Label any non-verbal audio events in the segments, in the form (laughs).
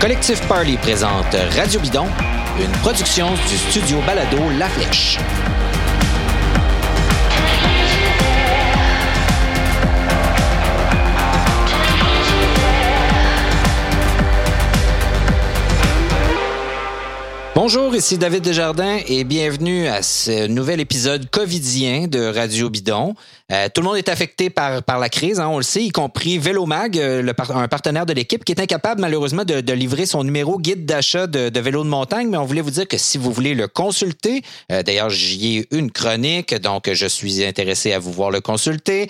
Le collectif Parley présente Radio Bidon, une production du studio Balado La Flèche. Bonjour, ici David Desjardins et bienvenue à ce nouvel épisode covidien de Radio Bidon. Euh, tout le monde est affecté par, par la crise, hein, on le sait, y compris Vélomag, euh, le un partenaire de l'équipe qui est incapable malheureusement de, de livrer son numéro guide d'achat de, de vélos de montagne, mais on voulait vous dire que si vous voulez le consulter, euh, d'ailleurs j'y ai une chronique, donc je suis intéressé à vous voir le consulter,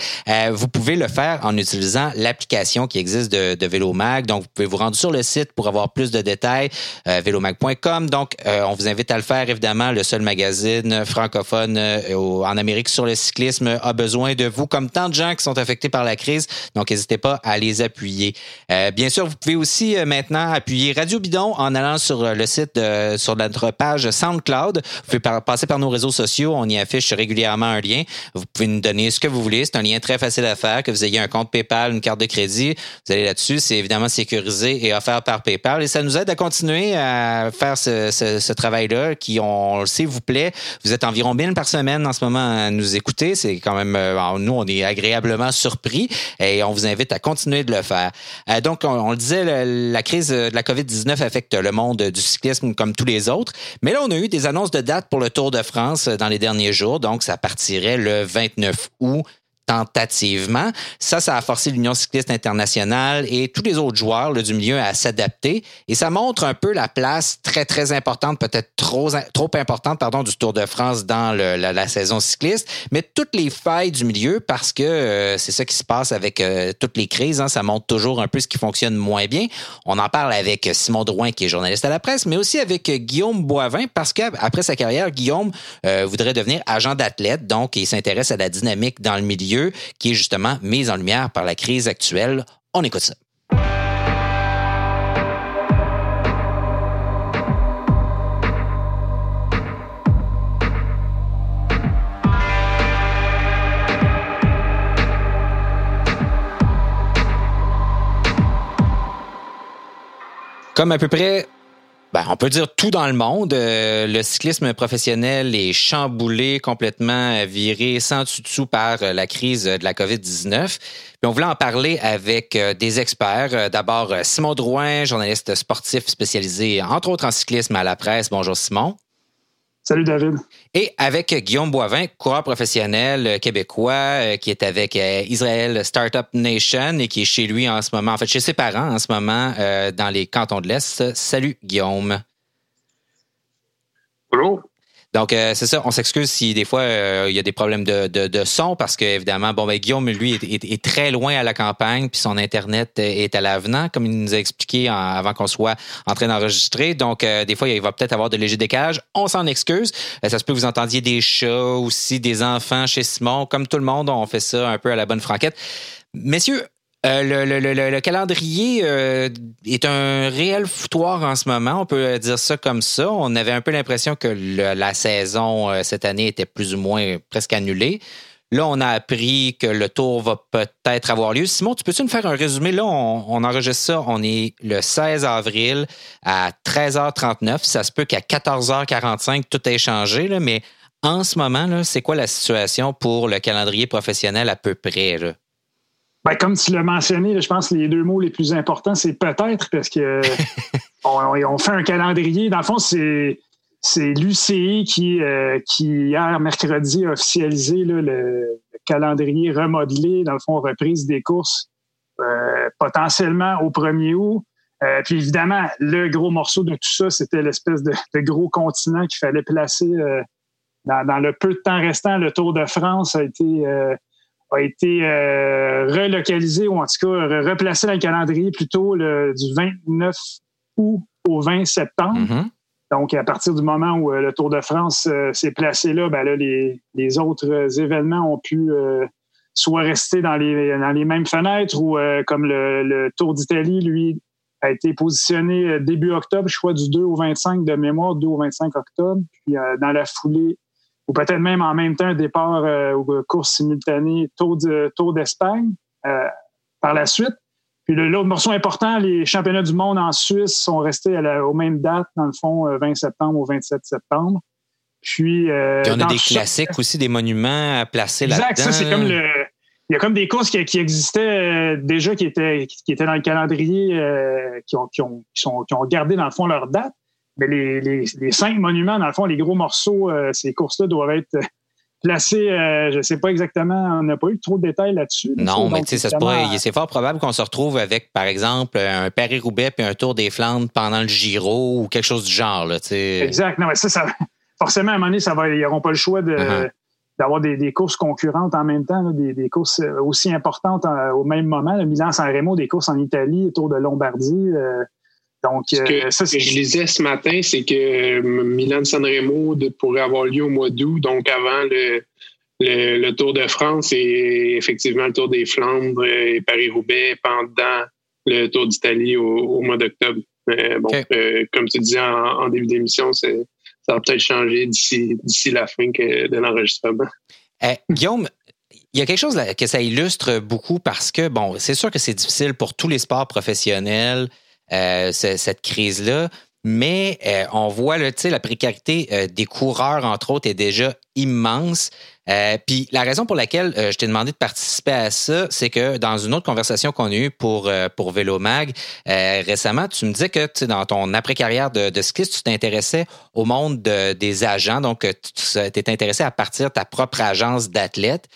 vous pouvez le faire en utilisant l'application qui existe de, de Vélomag, donc vous pouvez vous rendre sur le site pour avoir plus de détails, vélomag.com, donc on vous invite à le faire. Évidemment, le seul magazine francophone en Amérique sur le cyclisme a besoin de vous, comme tant de gens qui sont affectés par la crise. Donc, n'hésitez pas à les appuyer. Euh, bien sûr, vous pouvez aussi euh, maintenant appuyer Radio Bidon en allant sur euh, le site, sur notre page SoundCloud. Vous pouvez passer par nos réseaux sociaux. On y affiche régulièrement un lien. Vous pouvez nous donner ce que vous voulez. C'est un lien très facile à faire, que vous ayez un compte PayPal, une carte de crédit. Vous allez là-dessus. C'est évidemment sécurisé et offert par PayPal. Et ça nous aide à continuer à faire ce, ce travail-là qui, on le sait, vous plaît. Vous êtes environ 1000 par semaine en ce moment à nous écouter. C'est quand même nous, on est agréablement surpris et on vous invite à continuer de le faire. Euh, donc, on, le disait, la crise de la COVID-19 affecte le monde du cyclisme comme tous les autres. Mais là, on a eu des annonces de date pour le Tour de France dans les derniers jours. Donc, ça partirait le 29 août tentativement. Ça, ça a forcé l'Union cycliste internationale et tous les autres joueurs du milieu à s'adapter. Et ça montre un peu la place très, très importante, peut-être trop, trop importante, pardon, du Tour de France dans la, saison cycliste, mais toutes les failles du milieu parce que euh, c'est ça qui se passe avec euh, toutes les crises. Hein, ça montre toujours un peu ce qui fonctionne moins bien. On en parle avec Simon Drouin, qui est journaliste à la presse, mais aussi avec Guillaume Boivin parce qu'après sa carrière, Guillaume euh, voudrait devenir agent d'athlète. Donc, il s'intéresse à la dynamique dans le milieu qui est justement mise en lumière par la crise actuelle. On écoute ça. Comme à peu près ben, on peut dire tout dans le monde. Euh, le cyclisme professionnel est chamboulé, complètement viré sans dessous par euh, la crise de la COVID-19. Puis on voulait en parler avec euh, des experts. D'abord, Simon Drouin, journaliste sportif spécialisé, entre autres en cyclisme à la presse. Bonjour Simon. Salut David. Et avec Guillaume Boivin, coureur professionnel euh, québécois euh, qui est avec euh, Israel Startup Nation et qui est chez lui en ce moment, en fait chez ses parents en ce moment dans les cantons de l'Est. Salut Guillaume. Bonjour. Donc, euh, c'est ça. On s'excuse si des fois euh, il y a des problèmes de, de, son parce que évidemment, bon, ben, Guillaume, lui, est, est, très loin à la campagne, puis son Internet est à l'avenant, comme il nous a expliqué avant qu'on soit en train d'enregistrer. Donc, euh, des fois, il va peut-être avoir de légers décages. On s'en excuse. ça se peut que vous entendiez des chats aussi, des enfants chez Simon. Comme tout le monde, on fait ça un peu à la bonne franquette. Messieurs, euh, le, calendrier euh, est un réel foutoir en ce moment, on peut dire ça comme ça. On avait un peu l'impression que la saison euh, cette année était plus ou moins presque annulée. Là, on a appris que le tour va peut-être avoir lieu. Simon, tu peux-tu nous faire un résumé? Là, on, enregistre ça. On est le 16 avril à 13h39. Ça se peut qu'à 14h45, tout ait changé, mais en ce moment, c'est quoi la situation pour le calendrier professionnel à peu près? Ben, comme tu l'as mentionné, je pense que les deux mots les plus importants, c'est peut-être parce que (laughs) on, fait un calendrier. Dans le fond, c'est c'est l'UCI qui, euh, qui, hier, mercredi, a officialisé le, calendrier remodelé, dans le fond, reprise des courses euh, potentiellement au 1er août. Euh, puis évidemment, le gros morceau de tout ça, c'était l'espèce de, gros continent qu'il fallait placer dans, dans, le peu de temps restant. Le Tour de France a été a été euh, relocalisé ou en tout cas replacé dans le calendrier plutôt le, du 29 août au 20 septembre. Mm-hmm. Donc, à partir du moment où euh, le Tour de France euh, s'est placé là, ben là les, les, autres événements ont pu soit rester dans les, dans les mêmes fenêtres ou comme le, le Tour d'Italie, lui, a été positionné début octobre, je crois, du 2 au 25 de mémoire, 2 au 25 octobre. Puis dans la foulée, ou peut-être même en même temps un départ euh, ou course simultanée Tour d'Espagne euh, par la suite. Puis l'autre morceau important, les championnats du monde en Suisse sont restés aux mêmes dates, dans le fond, 20 septembre au 27 septembre. Puis, euh, on a des classiques aussi, des monuments à placer là-dedans. Exact, ça, c'est comme le. Il y a comme des courses qui, existaient euh, déjà, qui étaient, qui étaient dans le calendrier, euh, qui, ont, qui, ont, qui, sont, qui ont gardé, dans le fond, leur date. Mais les, les, les cinq monuments, dans le fond, les gros morceaux, ces courses-là doivent être placés, je ne sais pas exactement, on n'a pas eu trop de détails là-dessus. Non, mais tu sais, c'est fort probable qu'on se retrouve avec, par exemple, un Paris-Roubaix puis un Tour des Flandres pendant le Giro ou quelque chose du genre. Là, exact. Non, mais ça, ça, forcément, à un moment donné, ça va, ils n'auront pas le choix de, uh-huh. d'avoir des, courses concurrentes en même temps, des, courses euh, aussi importantes euh, au même moment. Le Milan-San Remo, des courses en Italie, Tour de Lombardie. Euh, donc, ce que, ça, ce que je lisais ce matin, c'est que Milan-San Remo pourrait avoir lieu au mois d'août, donc avant le, le, Tour de France et effectivement le Tour des Flandres et Paris-Roubaix pendant le Tour d'Italie au, mois d'octobre. bon, comme tu disais en début d'émission, ça va peut-être changer d'ici la fin de l'enregistrement. Guillaume, il y a quelque chose que ça illustre beaucoup parce que, bon, c'est sûr que c'est difficile pour tous les sports professionnels, euh, cette crise-là, mais euh, on voit là, la précarité euh, des coureurs, entre autres, est déjà immense. Euh, puis la raison pour laquelle je t'ai demandé de participer à ça, c'est que dans une autre conversation qu'on a eue pour, pour Vélomag récemment, tu me disais que dans ton après-carrière de, de tu t'intéressais au monde des agents. Donc, tu t'es intéressé à partir de ta propre agence d'athlètes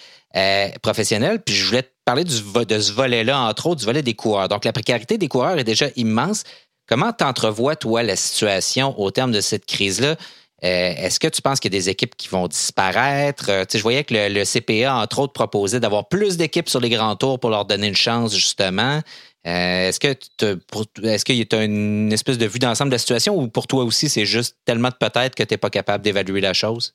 professionnels. Puis je voulais te parler de ce volet-là, entre autres, du volet des coureurs. Donc, la précarité des coureurs est déjà immense. Comment t'entrevois, toi, la situation au terme de cette crise-là? Euh, est-ce que tu penses qu'il y a des équipes qui vont disparaître? Euh, je voyais que le, CPA, entre autres, proposait d'avoir plus d'équipes sur les grands tours pour leur donner une chance, justement. Euh, est-ce que est-ce qu'il y a une espèce de vue d'ensemble de la situation ou pour toi aussi, c'est juste tellement de peut-être que tu n'es pas capable d'évaluer la chose?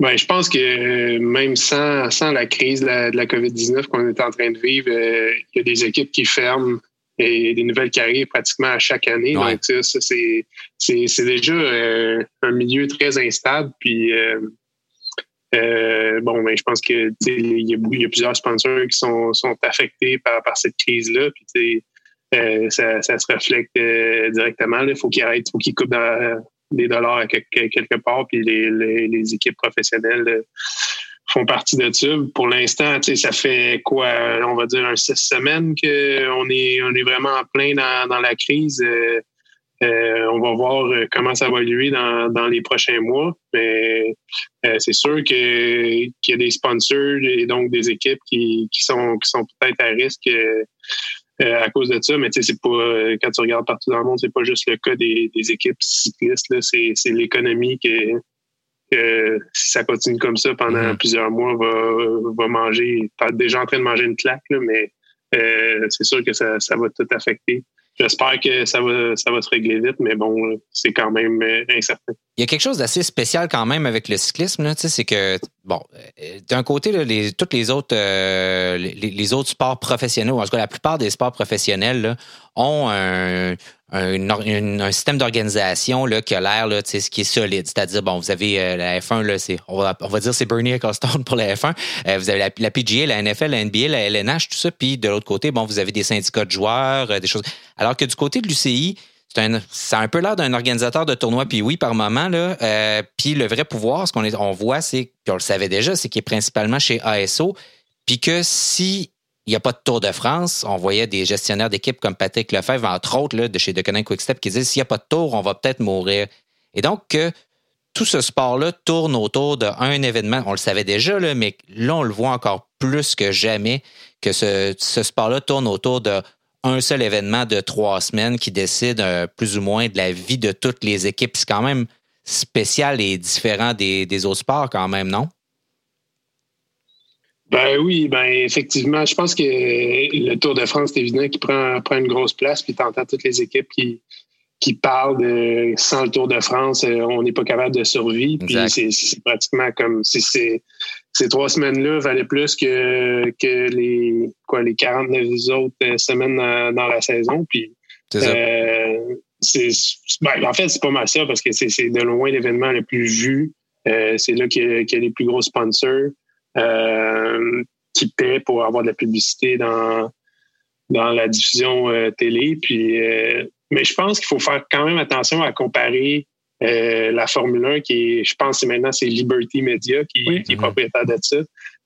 Ben, je pense que même sans, sans la crise de la, la COVID-19 qu'on est en train de vivre, il y a des équipes qui ferment et des nouvelles carrières pratiquement à chaque année. Donc, ça, c'est, c'est, déjà euh, un milieu très instable. Puis, euh, euh, bon, ben, je pense que il y, y, a plusieurs sponsors qui sont, sont affectés par, par cette crise-là. Puis, ça, ça, se reflète directement. Il faut qu'ils arrêtent, il faut qu'ils coupent des dollars quelque, part. Puis, les, les, équipes professionnelles font partie de ça. Pour l'instant, ça fait quoi, on va dire un six semaines qu'on est, on est vraiment en plein dans, la crise. Euh, euh, on va voir euh, comment ça va évoluer dans, dans les prochains mois. Mais c'est sûr qu'il y a des sponsors et donc des équipes qui, qui sont, qui sont peut-être à risque à cause de ça. Mais c'est pas quand tu regardes partout dans le monde, c'est pas juste le cas des, des équipes cyclistes. C'est l'économie qui que si ça continue comme ça pendant mm-hmm. plusieurs mois, va, va manger, pas déjà en train de manger une claque, mais euh, c'est sûr que ça, ça va tout affecter. J'espère que ça va, ça va se régler vite, mais bon, c'est quand même euh, incertain. Il y a quelque chose d'assez spécial quand même avec le cyclisme, c'est que, bon, euh, d'un côté, là, les, toutes les autres, les, autres sports professionnels, ou en tout cas la plupart des sports professionnels, ont un, un, système d'organisation qui a l'air ce qui est solide. C'est-à-dire, bon, vous avez euh, la F1, là, on, va, on va dire c'est Bernie Ecclestone pour la F1. Euh, vous avez la, PGA, la NFL, la NBA, la LNH, tout ça. Puis de l'autre côté, bon, vous avez des syndicats de joueurs, euh, des choses. Alors que du côté de l'UCI, c'est un, ça a un peu l'air d'un organisateur de tournoi, puis oui, par moment. Là, puis le vrai pouvoir, ce qu'on on voit, c'est, puis on le savait déjà, c'est qu'il est principalement chez ASO, puis que si il n'y a pas de Tour de France. On voyait des gestionnaires d'équipe comme Patrick Lefebvre, entre autres, de chez Deceuninck Quickstep, qui disaient s'il n'y a pas de Tour, on va peut-être mourir. Et donc, que tout ce sport-là tourne autour d'un événement. On le savait déjà, mais là, on le voit encore plus que jamais que ce, sport-là tourne autour d'un seul événement de trois semaines qui décide euh, plus ou moins de la vie de toutes les équipes. C'est quand même spécial et différent des, des autres sports quand même, non? Ben oui, ben effectivement, je pense que le Tour de France, c'est évident qu'il prend, prend une grosse place, puis t'entends toutes les équipes qui, qui parlent de sans le Tour de France, euh, on n'est pas capable de survivre. Puis c'est pratiquement comme si ces, ces trois semaines-là valaient plus que, que les quoi les 49 autres euh, semaines dans, la saison. Puis euh, c'est ben, en fait, c'est pas mal ça parce que c'est de loin l'événement le plus vu. Euh, c'est là qu'il y, y, a les plus gros sponsors. Euh, qui paient pour avoir de la publicité dans, dans la diffusion télé. Puis, mais je pense qu'il faut faire quand même attention à comparer la Formule 1 qui est, je pense que maintenant c'est Liberty Media qui, qui est propriétaire de ça.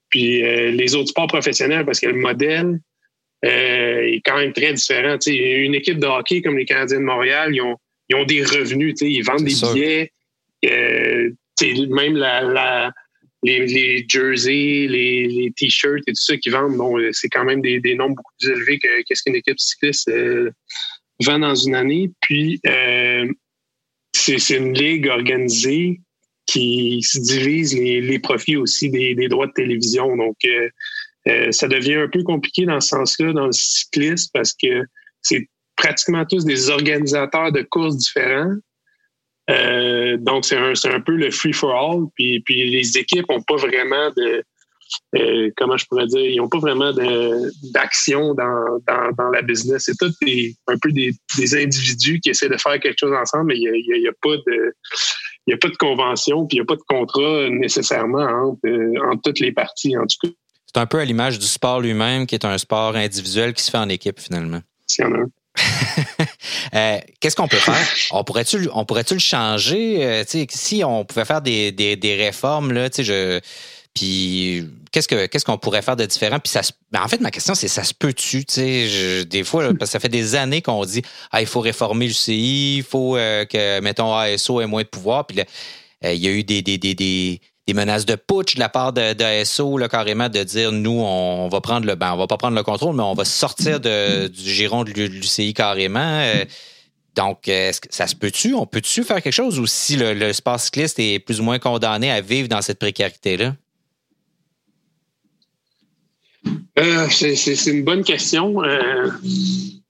Puis les autres sports professionnels, parce que le modèle est quand même très différent. une équipe de hockey comme les Canadiens de Montréal, ils ont, ils ont des revenus, ils vendent des billets. Euh, même la, les, jerseys, les, t-shirts et tout ça qu'ils vendent, bon, c'est quand même des, des, nombres beaucoup plus élevés que qu'est-ce qu'une équipe cycliste euh, vend dans une année. Puis euh, c'est une ligue organisée qui se divise les, les profits aussi des, des, droits de télévision. Donc ça devient un peu compliqué dans ce sens-là dans le cyclisme parce que c'est pratiquement tous des organisateurs de courses différents. Euh, donc, c'est un, un, peu le free-for-all. Puis, puis les équipes n'ont pas vraiment de. Euh, comment je pourrais dire? Ils n'ont pas vraiment d'action dans, dans, dans, la business. C'est tout des, un peu des, des, individus qui essaient de faire quelque chose ensemble, mais il n'y a, y a, pas de. Il a pas de convention, puis il n'y a pas de contrat nécessairement entre, entre toutes les parties, en tout cas. C'est un peu à l'image du sport lui-même, qui est un sport individuel qui se fait en équipe, finalement. S'il y en a un. (laughs) Euh, qu'est-ce qu'on peut faire? On pourrait-tu, on pourrait-tu le changer? Euh, si on pouvait faire des, des, réformes, là. Puis qu'est-ce que qu'est-ce qu'on pourrait faire de différent? Puis ça ben, en fait ma question c'est ça se peut-tu des fois parce que ça fait des années qu'on dit ah il faut réformer le CI, il faut euh, que mettons ASO ait moins de pouvoir puis il y a eu des, des, des des menaces de putsch de la part de, de là, carrément, de dire nous, on, va prendre le ben, on va pas prendre le contrôle, mais on va sortir de, du giron de l'UCI carrément. Euh, donc, est-ce que ça se peut-tu? On peut-tu faire quelque chose ou si le, le sport cycliste est plus ou moins condamné à vivre dans cette précarité-là? Euh, c'est une bonne question. Euh,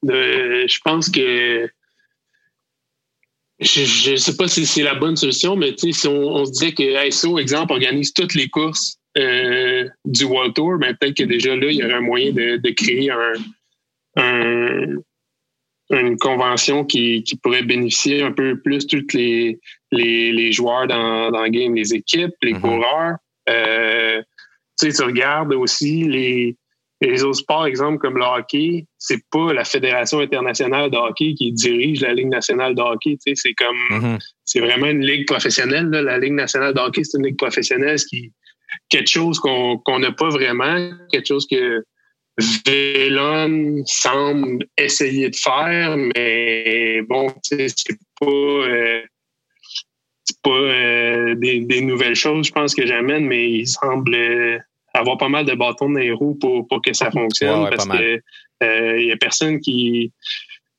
je pense que je ne sais pas si c'est la bonne solution, mais si on, se disait que ISO, exemple, organise toutes les courses euh, du World Tour, ben, peut-être que déjà là, il y aurait un moyen de, créer une convention qui, pourrait bénéficier un peu plus tous les, les, joueurs dans, dans le game, les équipes, les mm-hmm. coureurs. Euh, tu regardes aussi les, les autres sports, exemple, comme le hockey, c'est pas la Fédération internationale de hockey qui dirige la Ligue nationale de hockey. C'est comme mm-hmm. c'est vraiment une ligue professionnelle. La Ligue nationale de hockey, c'est une ligue professionnelle qui quelque chose qu'on n'a pas vraiment, quelque chose que Vélon semble essayer de faire, mais bon, c'est pas euh, pas euh, des, des, nouvelles choses, je pense que j'amène, mais il semble avoir pas mal de bâtons dans les roues pour, pour que ça fonctionne parce que il euh, y a personne qui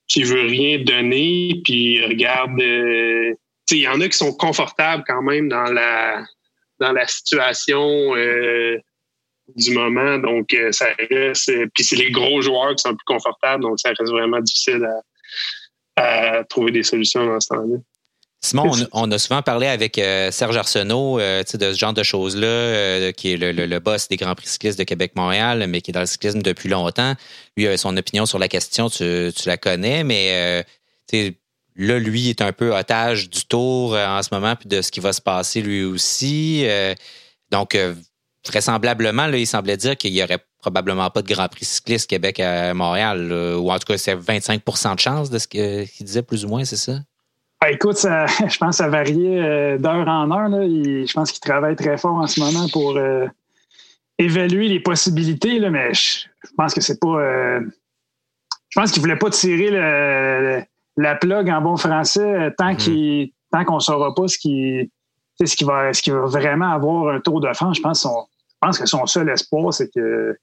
qui veut rien donner puis regarde euh, il y en a qui sont confortables quand même dans la dans la situation euh, du moment donc ça reste puis c'est les gros joueurs qui sont plus confortables donc ça reste vraiment difficile à, à trouver des solutions dans ce temps-là. Simon, on, a souvent parlé avec euh, Serge Arsenault euh, de ce genre de choses-là, euh, qui est le, boss des Grands Prix cyclistes de Québec-Montréal, mais qui est dans le cyclisme depuis longtemps. Lui son opinion sur la question, tu, la connais, mais là, lui est un peu otage du tour en ce moment, puis de ce qui va se passer lui aussi. donc, vraisemblablement, là, il semblait dire qu'il n'y aurait probablement pas de Grand Prix cycliste Québec à Montréal, ou en tout cas, c'est 25% de chance de ce qu'il disait plus ou moins, c'est ça? Ah, écoute, (laughs) je pense que ça variait euh, d'heure en heure. Là. je pense qu'il travaille très fort en ce moment pour euh, évaluer les possibilités, là, mais je, pense que c'est pas. Euh, je pense qu'il voulait pas tirer la plug en bon français tant mm-hmm. qu'on tant qu'on saura pas ce qui ce qui va ce qui va vraiment avoir un tour de France. Je pense, je pense que son seul espoir, c'est que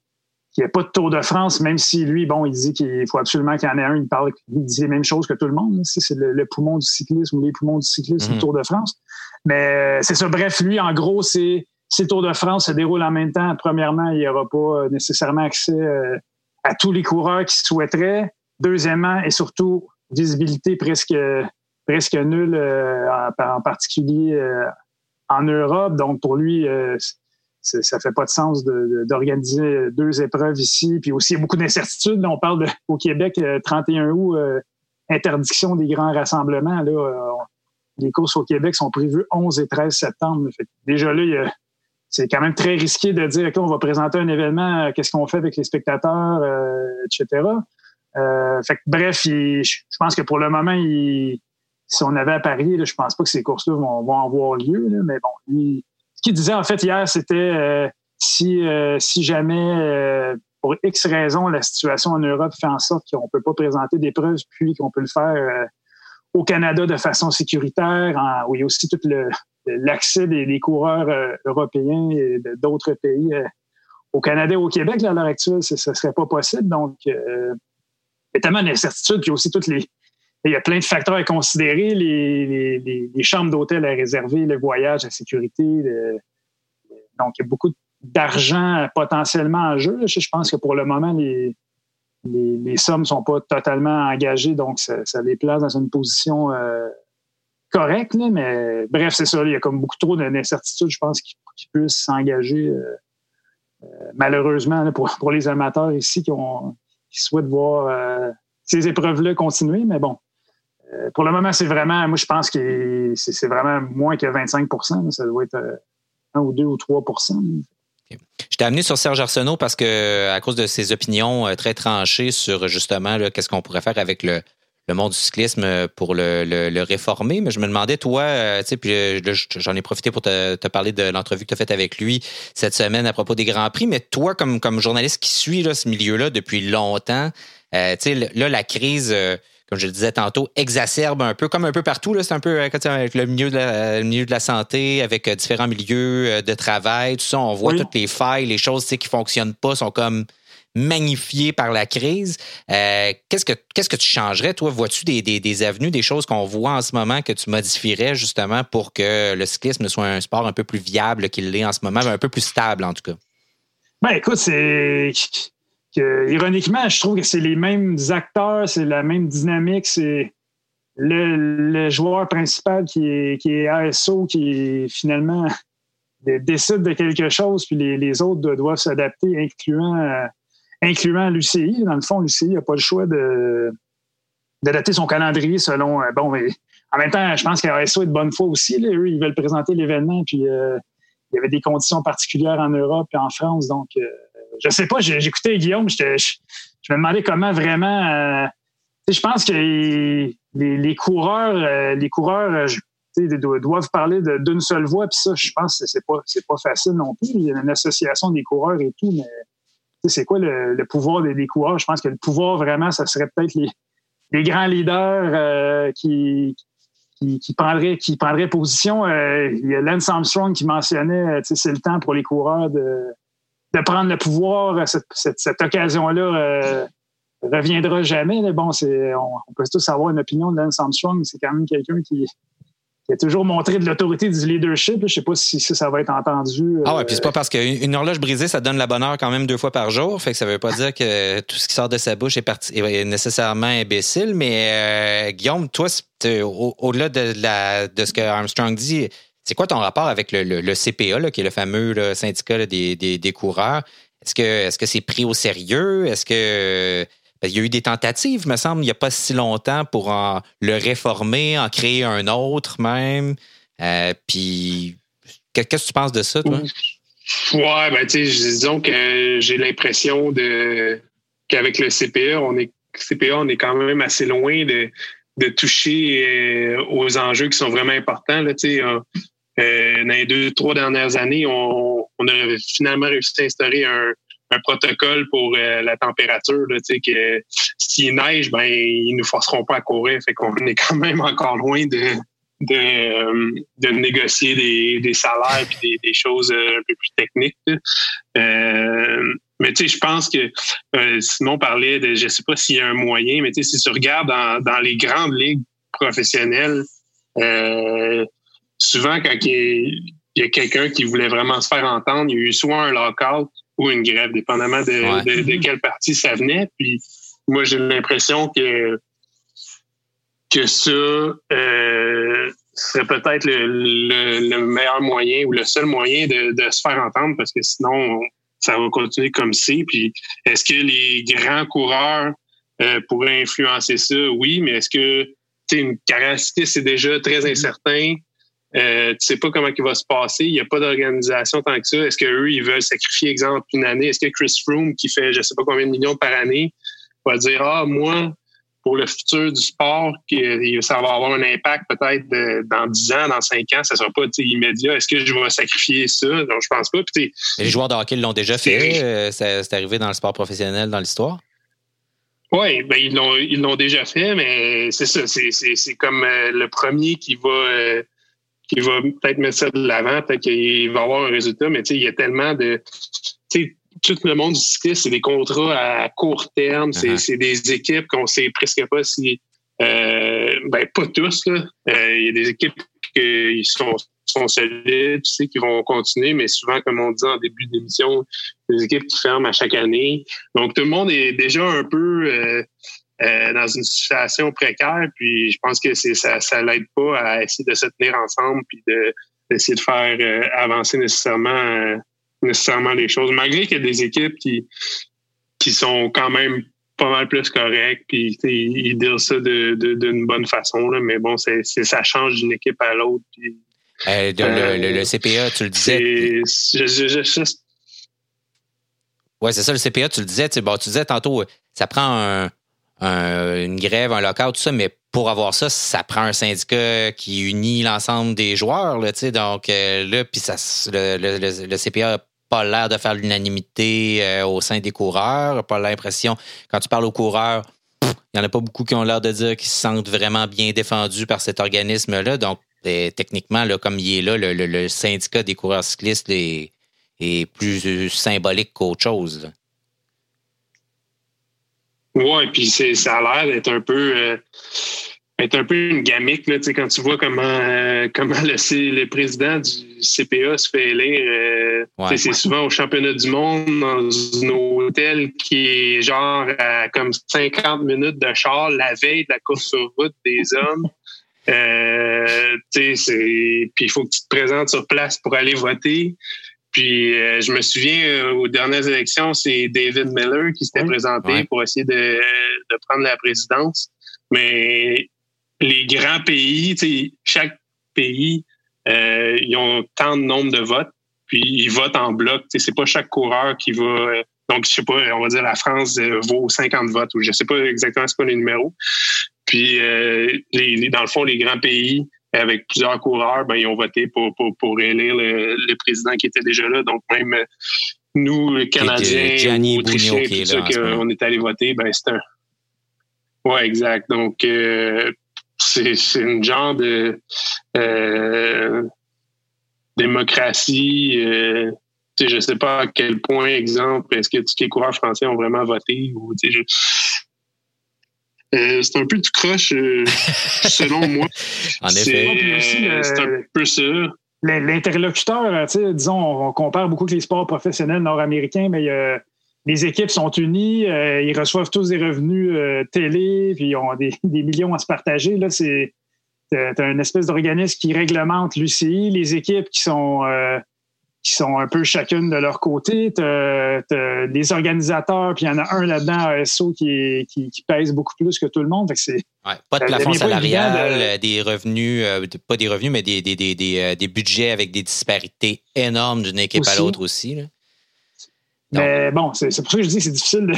n'y a pas de Tour de France, même si lui, bon, il dit qu'il faut absolument qu'il y en ait un. Il parle, il dit les mêmes choses que tout le monde. C'est le, poumon du cyclisme ou les poumons du cyclisme, le mhm. Tour de France. Mais euh, c'est ça. Bref, lui, en gros, c'est si le Tour de France se déroule en même temps, premièrement, il n'y aura pas euh, nécessairement accès euh, à tous les coureurs qui souhaiteraient. Deuxièmement, et surtout, visibilité presque presque nulle, en, particulier en Europe. Donc, pour lui, ça fait pas de sens d'organiser deux épreuves ici. Puis aussi, il y a beaucoup d'incertitudes. On parle au Québec, 31 euh, août, euh, interdiction des grands rassemblements. Là, euh, les courses au Québec sont prévues 11 et 13 septembre. déjà là, c'est quand même très risqué de dire, OK, on va présenter un événement, qu'est-ce qu'on fait avec les spectateurs, etc. fait bref, je pense que pour le moment, il, si on avait à parier, là, je pense pas que ces courses-là vont, vont, avoir lieu. mais bon, ce qu'il disait en fait hier, c'était si, si jamais pour X raisons, la situation en Europe fait en sorte qu'on ne peut pas présenter des preuves, puis qu'on peut le faire euh, au Canada de façon sécuritaire, où il y a aussi tout l'accès des, coureurs euh, européens et d'autres pays euh, au Canada et au Québec, à l'heure actuelle, ce ne serait pas possible. Donc, il y a tellement d'incertitudes, puis aussi toutes les. Il y a plein de facteurs à considérer, les, chambres d'hôtel à réserver, le voyage, la sécurité. donc, il y a beaucoup d'argent potentiellement en jeu. Je, pense que pour le moment, les, les, sommes ne sont pas totalement engagées, donc ça, les place dans une position euh, correcte. mais bref, c'est ça. Il y a comme beaucoup trop d'incertitudes, je pense, qui, puissent s'engager euh, euh, malheureusement pour, les amateurs ici qui, qui souhaitent voir ces épreuves-là continuer. Mais bon, pour le moment, c'est vraiment, moi, je pense que c'est vraiment moins que 25% Ça doit être 1 ou 2 ou 3% je t'ai amené sur Serge Arsenault parce que, à cause de ses opinions euh, très tranchées sur justement qu'est-ce qu'on pourrait faire avec le, monde du cyclisme euh, pour le, réformer. Mais je me demandais, toi, euh, tu sais, puis j'en ai profité pour te, parler de l'entrevue que tu as faite avec lui cette semaine à propos des Grands Prix. Mais toi, comme, comme journaliste qui suit ce milieu-là depuis longtemps, tu sais, là, la crise comme je le disais tantôt, exacerbe un peu, comme un peu partout. C'est un peu euh, avec le milieu de la, milieu de la santé, avec euh, différents milieux euh, de travail, tout ça. On voit toutes les failles, les choses qui ne fonctionnent pas sont comme magnifiées par la crise. qu'est-ce, que, qu'est-ce que tu changerais, toi? Vois-tu des, des, avenues, des choses qu'on voit en ce moment que tu modifierais justement pour que le cyclisme soit un sport un peu plus viable qu'il l'est en ce moment, un peu plus stable en tout cas? Ben écoute, c'est ironiquement, je trouve que c'est les mêmes acteurs, c'est la même dynamique, c'est le, joueur principal qui est, qui est ASO qui finalement (laughs) décide de quelque chose, puis les, autres doivent s'adapter, incluant, euh, incluant l'UCI. Dans le fond, l'UCI n'a pas le choix de d'adapter son calendrier selon. Euh, bon, mais en même temps, je pense qu'ASO est de bonne foi aussi. eux, ils veulent présenter l'événement, puis euh, il y avait des conditions particulières en Europe et en France, donc je sais pas, j'écoutais Guillaume, je, me demandais comment vraiment. Euh, je pense que les, coureurs, euh, les coureurs euh, doivent parler d'une seule voix, puis ça, je pense que c'est pas, pas facile non plus. Il y a une association des coureurs et tout, mais c'est quoi le, pouvoir des, coureurs? Je pense que le pouvoir, vraiment, ça serait peut-être les, grands leaders qui, prendraient, position. il y a Lance Armstrong qui mentionnait, c'est le temps pour les coureurs de de prendre le pouvoir, cette, occasion-là euh, reviendra jamais. Mais bon, c'est, on, peut tous avoir une opinion de Lance Armstrong. C'est quand même quelqu'un qui, a toujours montré de l'autorité du leadership. Je ne sais pas si ça, va être entendu. Ah ouais, puis c'est pas parce qu'une horloge brisée, ça donne la bonne heure quand même deux fois par jour. Fait que ça veut pas dire que tout ce qui sort de sa bouche est, nécessairement imbécile. Mais euh, Guillaume, toi, au-delà de, de ce que Armstrong dit, c'est quoi ton rapport avec le, CPA, qui est le fameux syndicat des, coureurs? Est-ce que c'est pris au sérieux? Est-ce que il y a eu des tentatives, me semble, il n'y a pas si longtemps pour le réformer, en créer un autre même. Euh, puis, qu'est-ce que tu penses de ça, toi? Ouais, ben, disons que j'ai l'impression qu'avec le CPA, on est CPA, on est quand même assez loin de, toucher euh, aux enjeux qui sont vraiment importants. Là, dans les deux, trois dernières années, on, a finalement réussi à instaurer un, protocole pour euh, la température. Là, que s'il neige, ben ils nous forceront pas à courir. Fait qu'on est quand même encore loin de de négocier des, salaires et des, choses un peu plus techniques. mais tu sais, je pense que sinon on parlait de, je sais pas s'il y a un moyen, mais tu sais, si tu regardes dans, dans les grandes ligues professionnelles, euh, souvent, quand il y a, quelqu'un qui voulait vraiment se faire entendre, il y a eu soit un lockout ou une grève, dépendamment de, quelle partie ça venait. Puis moi, j'ai l'impression que que ça euh, serait peut-être le, meilleur moyen ou le seul moyen de, se faire entendre parce que sinon, ça va continuer comme c'est. Puis est-ce que les grands coureurs euh, pourraient influencer ça? Oui, mais est-ce que une carrière c'est déjà très incertain? Euh, tu sais pas comment il va se passer. Il n'y a pas d'organisation tant que ça. Est-ce qu'eux, ils veulent sacrifier, exemple, une année? Est-ce que Chris Froome, qui fait je sais pas combien de millions par année, va dire Ah, moi, pour le futur du sport, ça va avoir un impact peut-être dans 10 ans, dans 5 ans, ça ne sera pas immédiat. Est-ce que je vais sacrifier ça? Donc, je pense pas. les joueurs de hockey l'ont déjà fait. Euh, c'est arrivé dans le sport professionnel dans l'histoire? Oui, ben ils l'ont ils l'ont déjà fait, mais c'est ça, c'est comme euh, le premier qui va euh, qui va peut-être mettre ça de l'avant, peut-être qu'il va avoir un résultat, mais tu sais, il y a tellement de tout le monde du cyclisme, c'est des contrats à court terme, c'est uh-huh. des équipes qu'on sait presque pas si euh, ben pas tous, là. Il y a des équipes qui sont sont solides, tu sais, qui vont continuer, mais souvent, comme on dit en début d'émission, des équipes qui ferment à chaque année. Donc, tout le monde est déjà un peu euh, euh, dans une situation précaire, puis je pense que c'est ça, ça l'aide pas à essayer de se tenir ensemble, puis de d'essayer de faire euh, avancer nécessairement nécessairement les choses, malgré qu'il y a des équipes qui qui sont quand même pas mal plus correctes, puis ils disent ça d'une de, bonne façon, là, mais bon, c'est ça change d'une équipe à l'autre, euh, le, CPA, tu le disais. Oui, c'est ça, le CPA, tu le disais. Tu, tu disais tantôt, ça prend une grève, un lockout, tout ça, mais pour avoir ça, ça prend un syndicat qui unit l'ensemble des joueurs. Là, donc euh, là, puis ça, le, CPA n'a pas l'air de faire l'unanimité euh, au sein des coureurs, pas l'impression. Quand tu parles aux coureurs, il n'y en a pas beaucoup qui ont l'air de dire qu'ils se sentent vraiment bien défendus par cet organisme-là. Donc, techniquement, là, comme il est là, le, syndicat des coureurs cyclistes est, plus symbolique qu'autre chose. Oui, puis ça a l'air d'être un peu euh, être un peu une gamique là, quand tu vois comment euh, (laughs) comment le, le, président du CPA se fait élire. Euh, c'est souvent au championnat du monde dans un hôtel qui est genre à comme 50 minutes de char la veille de la course sur route des (laughs) hommes. Euh, puis il faut que tu te présentes sur place pour aller voter. Puis euh, je me souviens euh, aux dernières élections, c'est David Miller qui s'était présenté pour essayer de, prendre la présidence. Mais les grands pays, chaque pays, ils ont tant de nombre de votes, puis ils votent en bloc. C'est pas chaque coureur qui va. donc, je sais pas, on va dire la France vaut 50 votes ou je sais pas exactement ce qu'on les numéros. Puis, euh, les, dans le fond, les grands pays avec plusieurs coureurs, ben, ils ont voté pour, pour, pour élire le, président qui était déjà là. Donc, même euh, nous, les Canadiens, Autrichiens, tout ça, qu'on est allé voter, ben, c'est un. Ouais, exact. Donc, euh, c'est une genre de démocratie. Euh, je sais pas à quel point, exemple, est-ce que tous les coureurs français ont vraiment voté ou je, euh, c'est un peu du croche, euh, (laughs) selon moi. en effet. C'est un peu ça. L'interlocuteur, disons, on compare beaucoup avec les sports professionnels nord-américains, mais les équipes sont unies, euh, ils reçoivent tous des revenus télé, puis ils ont des, (laughs) des, millions à se partager. Là, c'est un espèce d'organisme qui réglemente l'UCI. Les équipes qui sont qui sont un peu chacune de leur côté. Tu as, des organisateurs, puis il y en a un là-dedans, ASO, qui, qui, pèse beaucoup plus que tout le monde. Fait pas de plafond salarial, des revenus, euh, pas des revenus, mais des, des, des, euh, des, budgets avec des disparités énormes d'une équipe à l'autre aussi. Mais bon, c'est pour ça que je dis que c'est difficile de.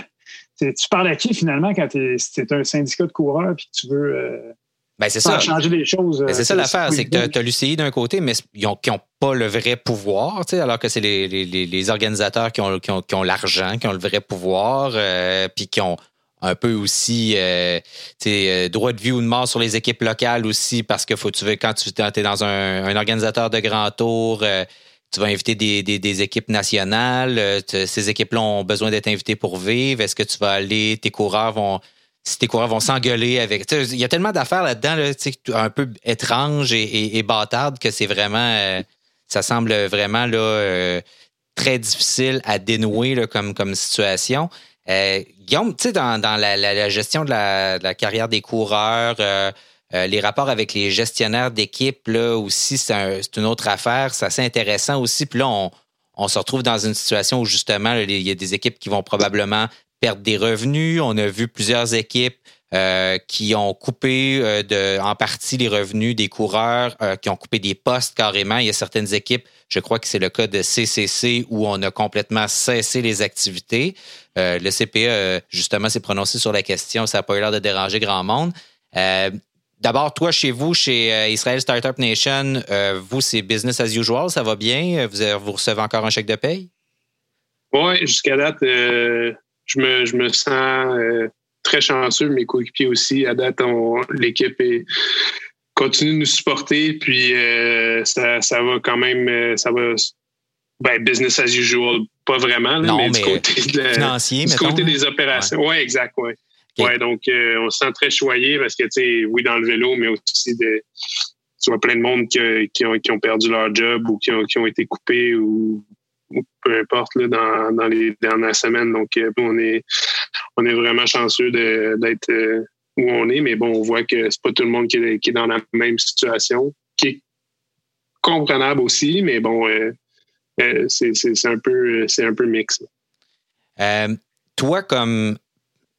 Tu parles à qui finalement quand tu es, un syndicat de coureurs et que tu veux. Euh, ben, c'est ça. changer les choses. Ben, c'est ça l'affaire, c'est que tu as, l'UCI d'un côté, mais ils n'ont pas le vrai pouvoir, alors que c'est les, les, les, organisateurs qui ont, qui ont, qui ont l'argent, qui ont le vrai pouvoir, euh, puis qui ont un peu aussi euh, euh, droit de vie ou de mort sur les équipes locales aussi, parce que faut, tu veux, quand tu es dans un, un organisateur de grand tour, tu vas inviter des, des, des équipes nationales, ces équipes-là ont besoin d'être invitées pour vivre. Est-ce que tu vas aller, tes coureurs vont si tes coureurs vont s'engueuler avec. Il y a tellement d'affaires là-dedans, un peu étranges et, bâtardes que c'est vraiment. Euh, ça semble vraiment là, euh, très difficile à dénouer comme, comme situation. Euh, Guillaume, tu sais, dans, la, gestion de la, carrière des coureurs, les rapports avec les gestionnaires d'équipe, là aussi, c'est une autre affaire. C'est assez intéressant aussi. Puis là, on se retrouve dans une situation où justement, il y a des équipes qui vont probablement perdre des revenus. On a vu plusieurs équipes euh, qui ont coupé euh, de, en partie les revenus des coureurs, euh, qui ont coupé des postes carrément. Il y a certaines équipes, je crois que c'est le cas de CCC, où on a complètement cessé les activités. le CPE, justement, s'est prononcé sur la question. Ça n'a pas eu l'air de déranger grand monde. D'abord, toi, chez vous, chez Israel Startup Nation, vous, c'est business as usual, ça va bien? Vous, vous recevez encore un chèque de paye? Oui, jusqu'à date, je, me, je me sens très chanceux, mes coéquipiers aussi. À date, l'équipe continue de nous supporter, puis euh, ça, va quand même, euh, ça va, ben, business as usual, pas vraiment, mais, du côté, de, côté des opérations. Oui, ouais, exact, oui. Ouais, donc euh, on se sent très choyé parce que, tu sais, oui, dans le vélo, mais aussi de, tu vois plein de monde qui, ont, qui ont perdu leur job ou qui ont, qui ont été coupés ou peu importe là, dans, dans, les dernières semaines. Donc, euh, on est, on est vraiment chanceux d'être euh, où on est, mais bon, on voit que c'est pas tout le monde qui est, qui est, dans la même situation, qui est comprenable aussi, mais bon, euh, c'est un peu c'est un peu mix. toi, comme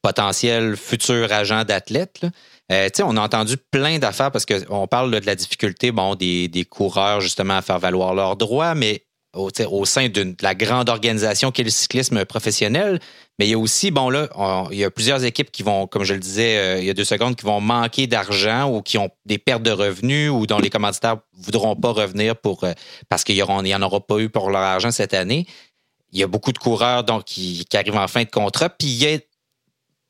potentiel futur agent d'athlète, on a entendu plein d'affaires parce qu'on parle de la difficulté bon, des, des, coureurs justement à faire valoir leurs droits, mais au, sein de la grande organisation qu'est le cyclisme professionnel. Mais il y a aussi, bon là, il y a plusieurs équipes qui vont, comme je le disais euh, il y a deux secondes, qui vont manquer d'argent ou qui ont des pertes de revenus ou dont les commanditaires ne voudront pas revenir pour euh, parce qu'il n'y en aura pas eu pour leur argent cette année. Il y a beaucoup de coureurs donc, qui, arrivent en fin de contrat. Puis il y a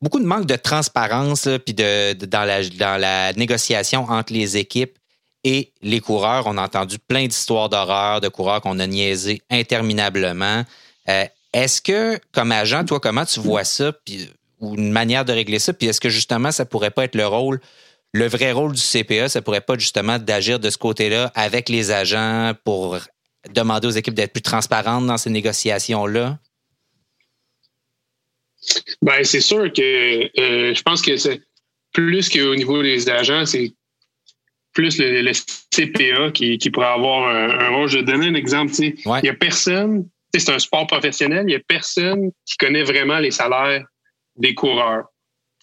beaucoup de manque de transparence puis de, dans, la, dans la négociation entre les équipes et les coureurs. On a entendu plein d'histoires d'horreur de coureurs qu'on a niaisés interminablement. Euh, est-ce que, comme agent, toi, comment tu vois ça, puis, ou une manière de régler ça, puis est-ce que justement, ça pourrait pas être le rôle, le vrai rôle du CPA, ça pourrait pas justement d'agir de ce côté-là avec les agents pour demander aux équipes d'être plus transparentes dans ces négociations-là? Ben, c'est sûr que euh, je pense que c'est plus qu'au niveau des agents, c'est plus le, CPA qui, qui, pourrait avoir un, rôle. Je vais donner un exemple. Il n'y a personne, c'est un sport professionnel, il n'y a personne qui connaît vraiment les salaires des coureurs.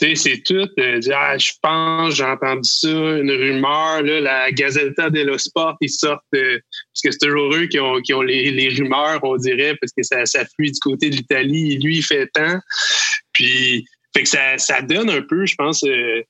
C'est tout euh, ah, je pense, j'ai entendu ça, une rumeur, là, la Gazzetta dello Sport, ils sortent euh, parce que c'est toujours eux qui ont, qui ont les, les, rumeurs, on dirait, parce que ça, ça fuit du côté de l'Italie, lui, il fait tant. Puis fait que ça, ça donne un peu, je pense, euh,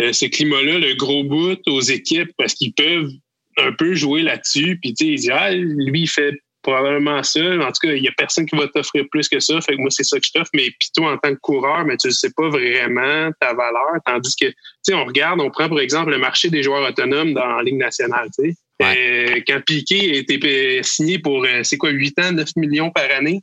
euh, ce climat-là, le gros bout aux équipes parce qu'ils peuvent un peu jouer là-dessus. Puis, tu sais, ils disent, ah, lui, il fait probablement ça. En tout cas, il n'y a personne qui va t'offrir plus que ça. Fait que moi, c'est ça que je t'offre. Mais puis toi, en tant que coureur, mais tu ne sais pas vraiment ta valeur. Tandis que, tu sais, on regarde, on prend, par exemple, le marché des joueurs autonomes dans la Ligue nationale, tu sais. Euh, quand Piquet a été signé pour, euh, c'est quoi, 8 ans, 9 millions par année,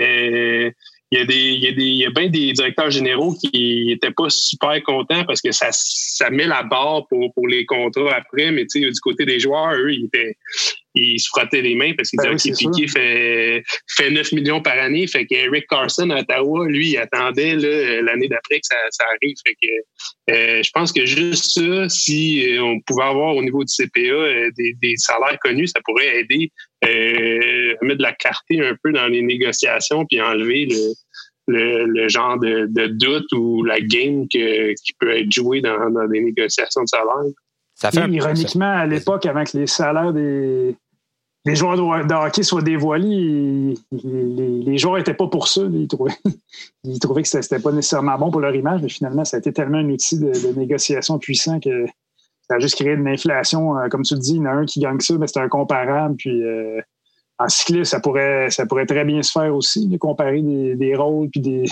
euh, il y a des, il y a des, il y a bien des directeurs généraux qui étaient pas super contents parce que ça, ça met la barre pour, pour les contrats après. Mais tu sais, du côté des joueurs, eux, ils étaient, ils se frottaient les mains parce qu'ils ben disaient que Piqué fait, fait 9 millions par année. Fait qu'Eric Carson à Ottawa, lui, il attendait l'année d'après que ça, ça, arrive. Fait que euh, je pense que juste ça, si euh, on pouvait avoir au niveau du CPA euh, des, des salaires connus, ça pourrait aider euh, mettre de la clarté un peu dans les négociations puis enlever le, le, genre de, de, doute ou la game que, qui peut être jouée dans, dans des négociations de salaire. Ça fait ironiquement, à l'époque, avant que les salaires des, les joueurs de, hockey soient dévoilés, les, joueurs n'étaient pas pour ça. Ils trouvaient, (laughs) ils trouvaient que ce n'était pas nécessairement bon pour leur image, mais finalement, ça a été tellement un outil de, négociation puissant que ça a juste créé de l'inflation. Euh, comme tu le dis, il y en a un qui gagne ça, mais c'est un comparable. Puis euh, en cyclisme, ça pourrait, ça pourrait très bien se faire aussi, de comparer des, rôles puis des,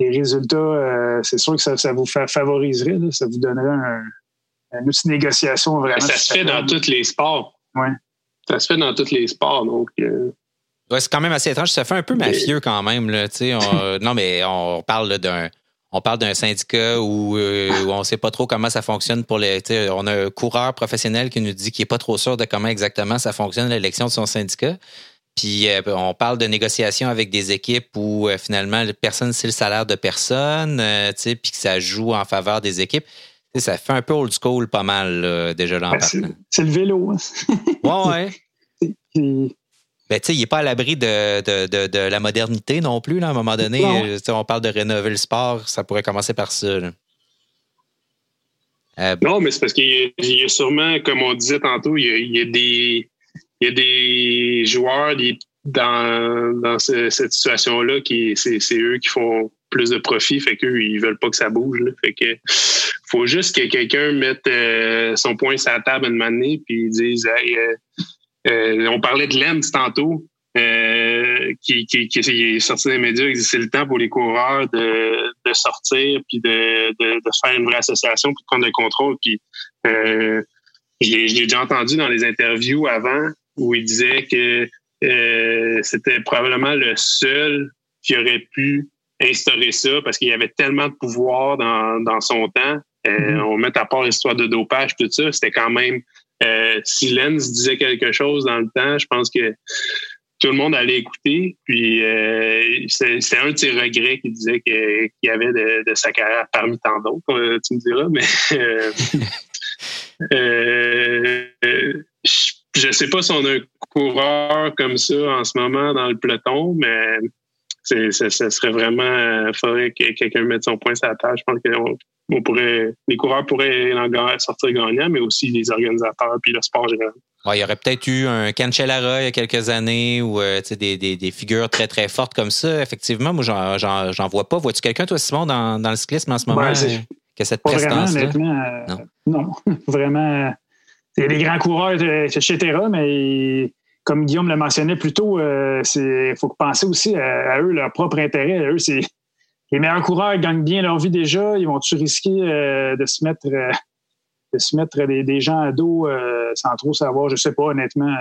résultats. Euh, c'est sûr que ça, vous favoriserait, ça vous donnerait un, outil de négociation vraiment. Ça se fait dans tous les sports. Ouais. Ça se fait dans tous les sports, donc. c'est quand même assez étrange. Ça fait un peu mafieux quand même. Là, (laughs) non, mais on parle d'un on parle d'un syndicat où, euh, on ne sait pas trop comment ça fonctionne pour les. On a un coureur professionnel qui nous dit qu'il n'est pas trop sûr de comment exactement ça fonctionne l'élection de son syndicat. Puis euh, on parle de négociations avec des équipes où euh, finalement personne sait le salaire de personne, puis que ça joue en faveur des équipes. Ça fait un peu old school pas mal déjà là en ben, C'est le vélo. Hein. ouais, ouais. (laughs) Ben, il n'est pas à l'abri de, la modernité non plus. Là, à un moment donné, euh, on parle de rénover le sport, ça pourrait commencer par ça. non, mais c'est parce qu'il y, a sûrement, comme on disait tantôt, il y a, des, il y a des joueurs dans, dans cette situation-là qui c'est eux qui font plus de profit, fait qu'eux, ils veulent pas que ça bouge. Fait que faut juste que quelqu'un mette euh, son poing sur la table une manière puis dise euh, euh, on parlait de Lens tantôt. qui, qui, qui, est sorti des médias, c'est le temps pour les coureurs de, de sortir puis de, de, de, faire une vraie association pour prendre le contrôle. Puis euh, je l'ai déjà entendu dans les interviews avant où il disait que c'était probablement le seul qui aurait pu instaurer ça parce qu'il y avait tellement de pouvoir dans, dans son temps. Euh, mm-hmm. On met à part l'histoire de dopage, tout ça, c'était quand même euh, si Lenz disait quelque chose dans le temps, je pense que tout le monde allait écouter. Puis euh, c'est un de ses regrets qu'il disait qu'il y avait de, de, sa carrière parmi tant d'autres, euh, tu me diras, mais euh, (laughs) je ne sais pas si on a un coureur comme ça en ce moment dans le peloton, mais ça, serait vraiment. Il euh, faudrait que quelqu'un mette son point sur la table. Je pense que on pourrait, les coureurs pourraient en sortir gagnants, mais aussi les organisateurs puis le sport général. il y aurait peut-être eu un Cancellara il y a quelques années ou euh, des, des, des, figures très, très fortes comme ça. Effectivement, moi, j'en vois pas. Vois-tu quelqu'un, toi, Simon, dans, dans, le cyclisme en ce moment, ben, euh, qui a cette prestance-là? non. non, (laughs) vraiment. C'est des grands coureurs, etc., mais comme Guillaume le mentionnait plus tôt, il euh, faut penser aussi à, eux, leur propre intérêt. eux, c'est les meilleurs coureurs gagnent bien leur vie déjà. Ils vont-tu risquer euh, de se mettre euh, de se mettre des, gens à dos sans trop savoir? Je sais pas, honnêtement.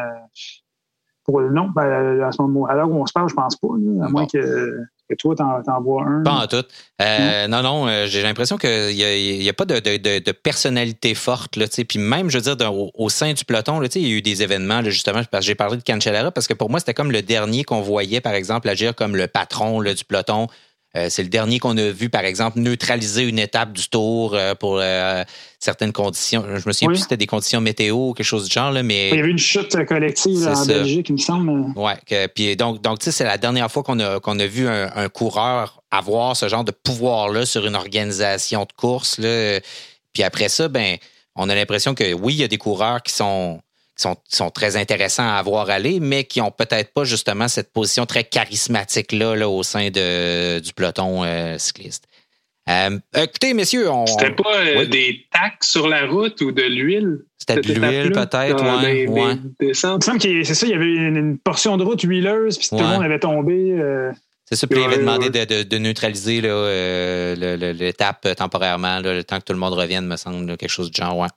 pour non, ben, à ce moment, à l'heure où on se parle, je pense pas. à moins que et toi, t'en vois un? Pas en tout. Euh, non, non, euh, j'ai l'impression qu'il n'y a, pas de, personnalité forte. Là, puis même, je veux dire, au, sein du peloton, là, il y a eu des événements, justement, parce que j'ai parlé de Cancellara, parce que pour moi, c'était comme le dernier qu'on voyait, par exemple, agir comme le patron du peloton. Euh, c'est le dernier qu'on a vu, par exemple, neutraliser une étape du tour euh, pour euh, certaines conditions. Je me souviens plus si c'était des conditions météo ou quelque chose du genre, là, mais. Il y avait une chute collective en Belgique, il me semble. Oui. Puis donc, donc tu sais, c'est la dernière fois qu'on a, qu'on a vu un, coureur avoir ce genre de pouvoir-là sur une organisation de course. Là. Puis après ça, ben, on a l'impression que oui, il y a des coureurs qui sont sont, très intéressants à avoir aller, mais qui ont peut-être pas justement cette position très charismatique-là là, au sein de, du peloton euh, cycliste. Euh, écoutez, messieurs, on. C'était pas euh, des taxes sur la route ou de l'huile? C'était de l'huile, peut-être, oui. ouais. Il me semble que c'est ça, il y avait une, portion de route huileuse, puis tout le monde avait tombé. c'est ça, puis il avait demandé de, de, neutraliser l'étape temporairement, le temps que tout le monde revienne, me semble, quelque chose du genre, ouais.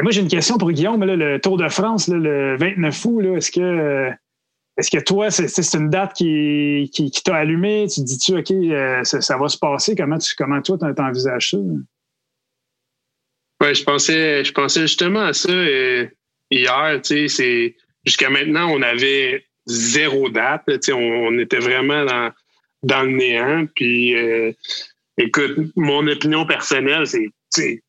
Moi, j'ai une question pour Guillaume. le Tour de France, le 29 août, est-ce que est-ce que toi, c'est une date qui, t'a allumé? Tu dis-tu, OK, euh, ça, va se passer? Comment, tu, comment toi, t'envisages ça? Oui, je pensais, je pensais justement à ça euh, hier. Jusqu'à maintenant, on avait zéro date. on, était vraiment dans, dans le néant. Puis, euh, écoute, mon opinion personnelle, c'est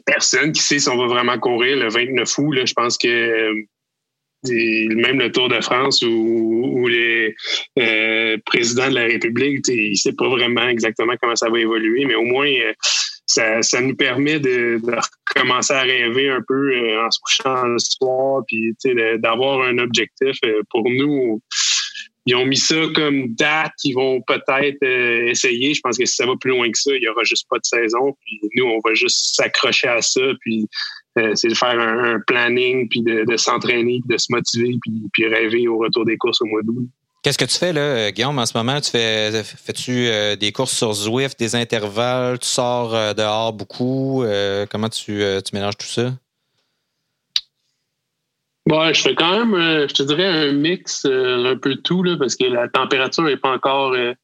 personne qui sait si on va vraiment courir le 29 août. Là, je pense que euh, même le Tour de France ou, les euh, présidents de la République, il ne sait pas vraiment exactement comment ça va évoluer, mais au moins euh, ça, nous permet de, commencer à rêver un peu en se couchant le soir, puis d'avoir un objectif pour nous ils ont mis ça comme date qu'ils vont peut-être euh, essayer. Je pense que si ça va plus loin que ça, il n'y aura juste pas de saison. Puis nous, on va juste s'accrocher à ça. Puis euh, c'est de faire un, planning, puis de, s'entraîner, de se motiver, puis, rêver au retour des courses au mois d'août. Qu'est-ce que tu fais là, Guillaume, en ce moment? Tu fais fais-tu euh, des courses sur Zwift, des intervalles, tu sors dehors beaucoup? comment tu, tu mélanges tout ça? Bon, je fais quand même, euh, je te dirais, un mix euh, un peu tout, là, parce que la température n'est pas encore euh,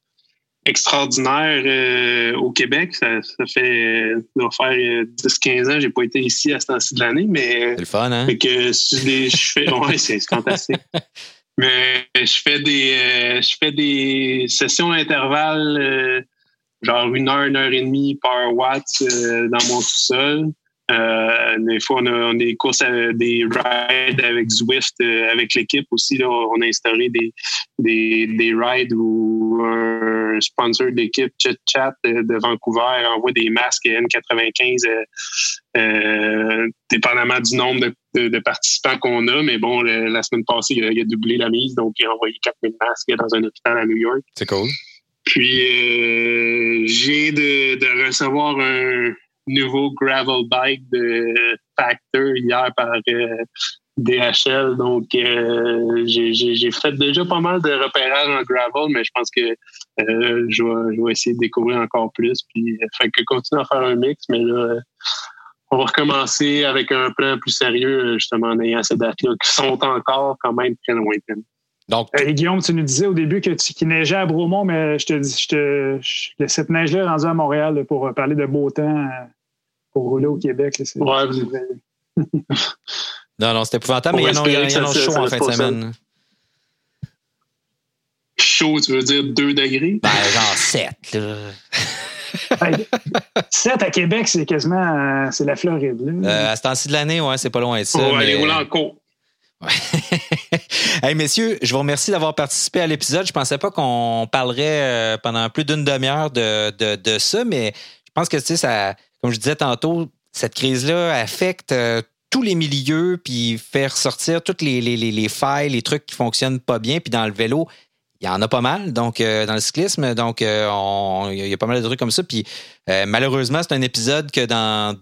extraordinaire au Québec. Ça, ça fait, ça va faire 10-15 ans, j'ai pas été ici à ce temps-ci de l'année, mais. C'est le fun, hein? Fait que je fais, ouais, c'est fantastique. (laughs) mais je fais des, je fais des sessions d'intervalle, genre une heure, une heure et demie par watt dans mon sous-sol. Euh, des fois, on a, des courses, des rides avec Zwift, euh, avec l'équipe aussi. Là, on a instauré des, des, des rides où un sponsor d'équipe, Chit Chat de, Vancouver, envoie des masques N95, dépendamment du nombre de, participants qu'on a. Mais bon, la semaine passée, il a, doublé la mise, donc il a envoyé 4000 masques dans un hôpital à New York. C'est cool. Puis, j'ai de, de recevoir un nouveau gravel bike de Factor hier par DHL. Donc, euh, j'ai fait déjà pas mal de repérages en gravel, mais je pense que euh, je, vais, essayer de découvrir encore plus. Puis, euh, fait que continuer à faire un mix, mais là, on va recommencer avec un plan plus sérieux, justement, en ayant ces dates-là qui sont encore quand même très lointaines. Donc, Guillaume, tu nous disais au début que tu, qu'il neigeait à Bromont, mais je te dis, je te, cette neige-là est rendue à Montréal pour parler de beau temps pour rouler au Québec. ouais, Non, non, c'était épouvantable, mais il y en a, chaud en fin de semaine. Chaud, tu veux dire 2 degrés? Ben, genre 7, là. 7 à Québec, c'est quasiment euh, c'est la Floride. Là. Euh, à ce temps-ci de l'année, ouais, c'est pas loin de ça. On va aller rouler en cours. (laughs) hey, messieurs, je vous remercie d'avoir participé à l'épisode. Je pensais pas qu'on parlerait euh, pendant plus d'une demi-heure de, de, de, ça, mais je pense que, tu sais, ça, comme je disais tantôt, cette crise-là affecte tous les milieux, puis faire sortir toutes les, les, les, failles, les trucs qui fonctionnent pas bien. Puis dans le vélo, il y en a pas mal, donc euh, dans le cyclisme, donc euh, il y a pas mal de trucs comme ça. Puis euh, malheureusement, c'est un épisode que dans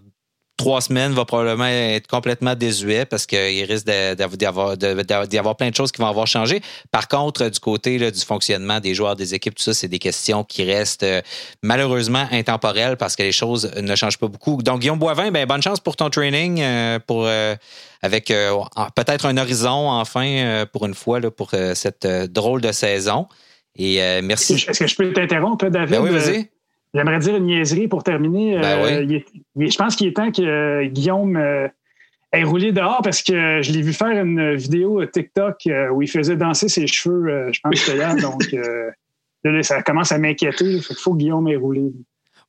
trois semaines va probablement être complètement désuet parce qu'il risque d'y avoir, avoir, plein de choses qui vont avoir changé. Par contre, du côté du fonctionnement des joueurs, des équipes, tout ça, c'est des questions qui restent euh, malheureusement intemporelles parce que les choses ne changent pas beaucoup. Donc, Guillaume Boivin, ben, bonne chance pour ton training, euh, pour, euh, avec peut-être un horizon enfin pour une fois là, pour cette drôle de saison. Et merci. Est-ce que je peux t'interrompre, David? Ben oui, vas-y. J'aimerais dire une niaiserie pour terminer. Ben euh, je pense qu'il est temps que euh, Guillaume euh, ait roulé dehors parce que je l'ai vu faire une vidéo TikTok où il faisait danser ses cheveux, je pense, c'était hier. (laughs) donc, là, ça commence à m'inquiéter. Il faut que Guillaume ait roulé.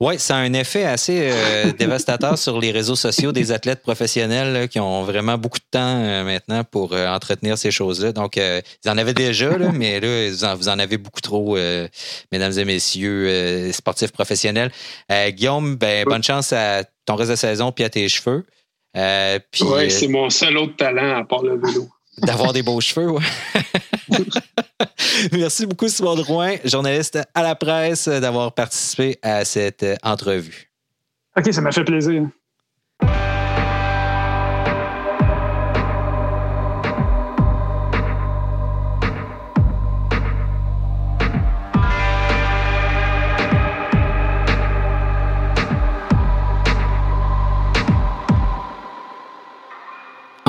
Oui, ça a un effet assez euh, (laughs) dévastateur sur les réseaux sociaux des athlètes professionnels qui ont vraiment beaucoup de temps euh, maintenant pour euh, entretenir ces choses-là. Donc, ils en avaient déjà, là, (laughs) mais là, vous en, avez beaucoup trop, mesdames et messieurs, sportifs professionnels. Guillaume, ben, bonne chance à ton reste de saison puis à tes cheveux. oui, c'est mon seul autre talent à part le vélo. D'avoir des beaux cheveux. (laughs) Merci beaucoup, Simon Drouin, journaliste à la presse, d'avoir participé à cette entrevue. OK, ça m'a fait plaisir.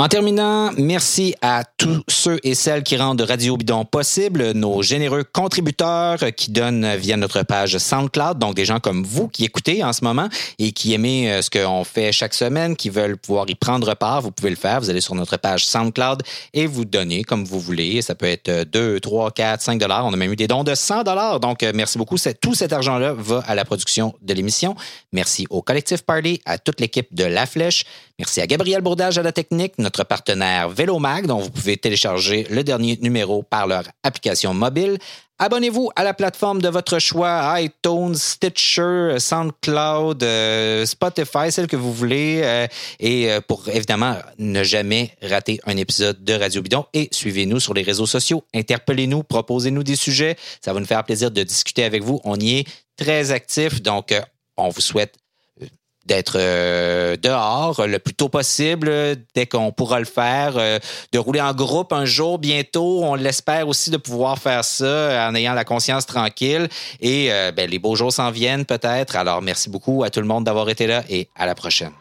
En terminant, merci à tous ceux et celles qui rendent Radio Bidon possible, nos généreux contributeurs qui donnent via notre page SoundCloud, donc des gens comme vous qui écoutez en ce moment et qui aimez euh, ce qu'on fait chaque semaine, qui veulent pouvoir y prendre part, vous pouvez le faire. Vous allez sur notre page SoundCloud et vous donnez comme vous voulez. Ça peut être 2, 3, 4, 5 dollars. On a même eu des dons de 100 dollars. Donc, euh, merci beaucoup. Tout cet argent-là va à la production de l'émission. Merci au Collectif Party, à toute l'équipe de La Flèche. Merci à Gabriel Bourdage à la technique, partenaire Vélomag, dont vous pouvez télécharger le dernier numéro par leur application mobile. Abonnez-vous à la plateforme de votre choix, iTunes, Stitcher, SoundCloud, euh, Spotify, celle que vous voulez, euh, et euh, pour évidemment ne jamais rater un épisode de Radio Bidon. Et suivez-nous sur les réseaux sociaux, interpellez-nous, proposez-nous des sujets. Ça va nous faire plaisir de discuter avec vous. On y est très actif, donc on vous souhaite d'être euh, dehors le plus tôt possible, dès qu'on pourra le faire, euh, de rouler en groupe un jour bientôt. On l'espère aussi de pouvoir faire ça en ayant la conscience tranquille. Et euh, ben, les beaux jours s'en viennent peut-être. Alors merci beaucoup à tout le monde d'avoir été là et à la prochaine.